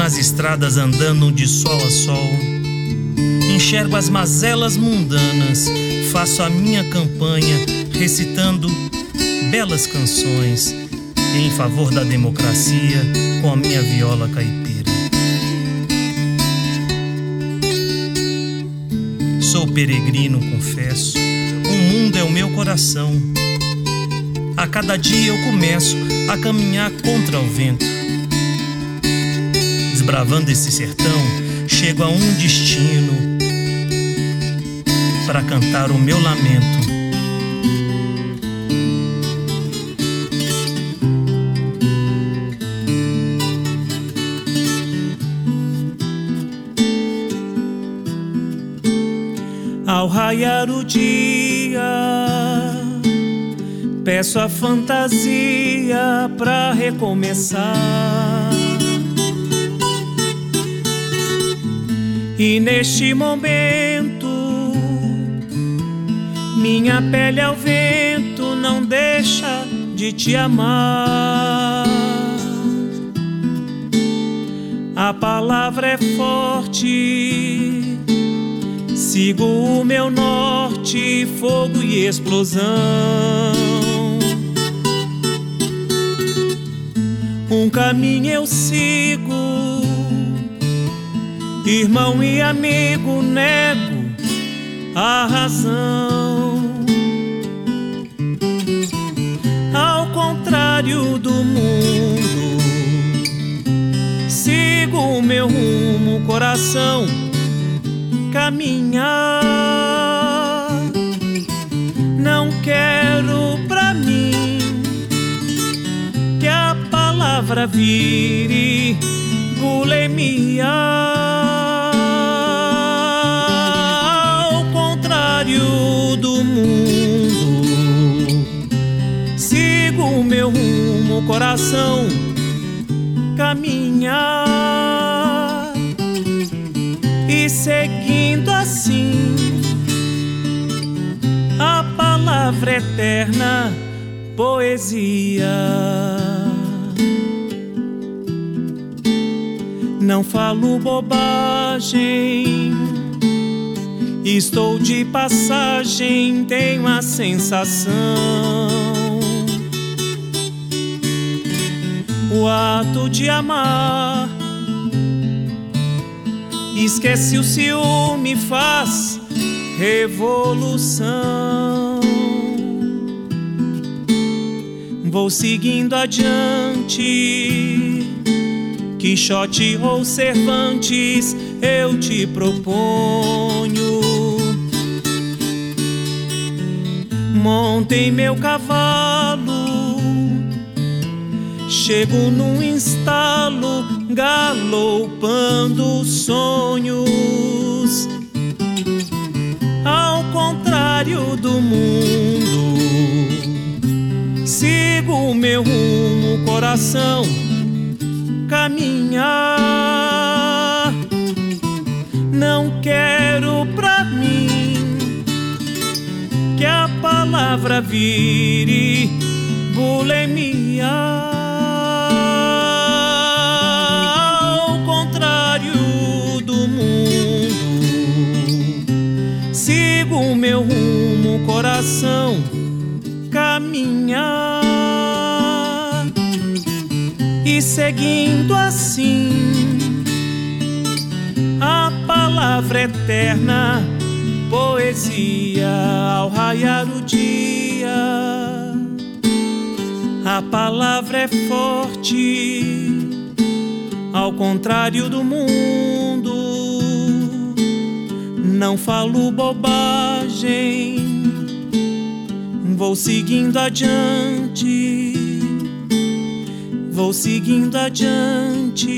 nas estradas andando de sol a sol. Enxergo as mazelas mundanas, faço a minha campanha recitando belas canções em favor da democracia com a minha viola caipira. Sou peregrino, confesso, o mundo é o meu coração. A cada dia eu começo a caminhar contra o vento. Desbravando esse sertão, chego a um destino para cantar o meu lamento Ao raiar o dia, peço a fantasia pra recomeçar. E neste momento, minha pele ao vento não deixa de te amar. A palavra é forte Sigo o meu norte, fogo e explosão. Um caminho eu sigo, irmão e amigo, nego a razão. Ao contrário do mundo, sigo o meu rumo, coração caminhar. Não quero pra mim que a palavra vire bulimia. Coração caminhar e seguindo assim a palavra eterna, poesia. Não falo bobagem, estou de passagem, tenho a sensação. Ato de amar Esquece o ciúme, faz revolução. Vou seguindo adiante. Quixote ou Cervantes, eu te proponho. Montem meu cavalo Chego num instalo, galopando sonhos. Ao contrário do mundo, sigo o meu rumo, coração caminhar. Não quero pra mim que a palavra vire bulimia. O meu rumo, coração caminhar e seguindo assim a palavra eterna, poesia ao raiar o dia. A palavra é forte, ao contrário do mundo não falo bobagem, vou seguindo adiante, vou seguindo adiante.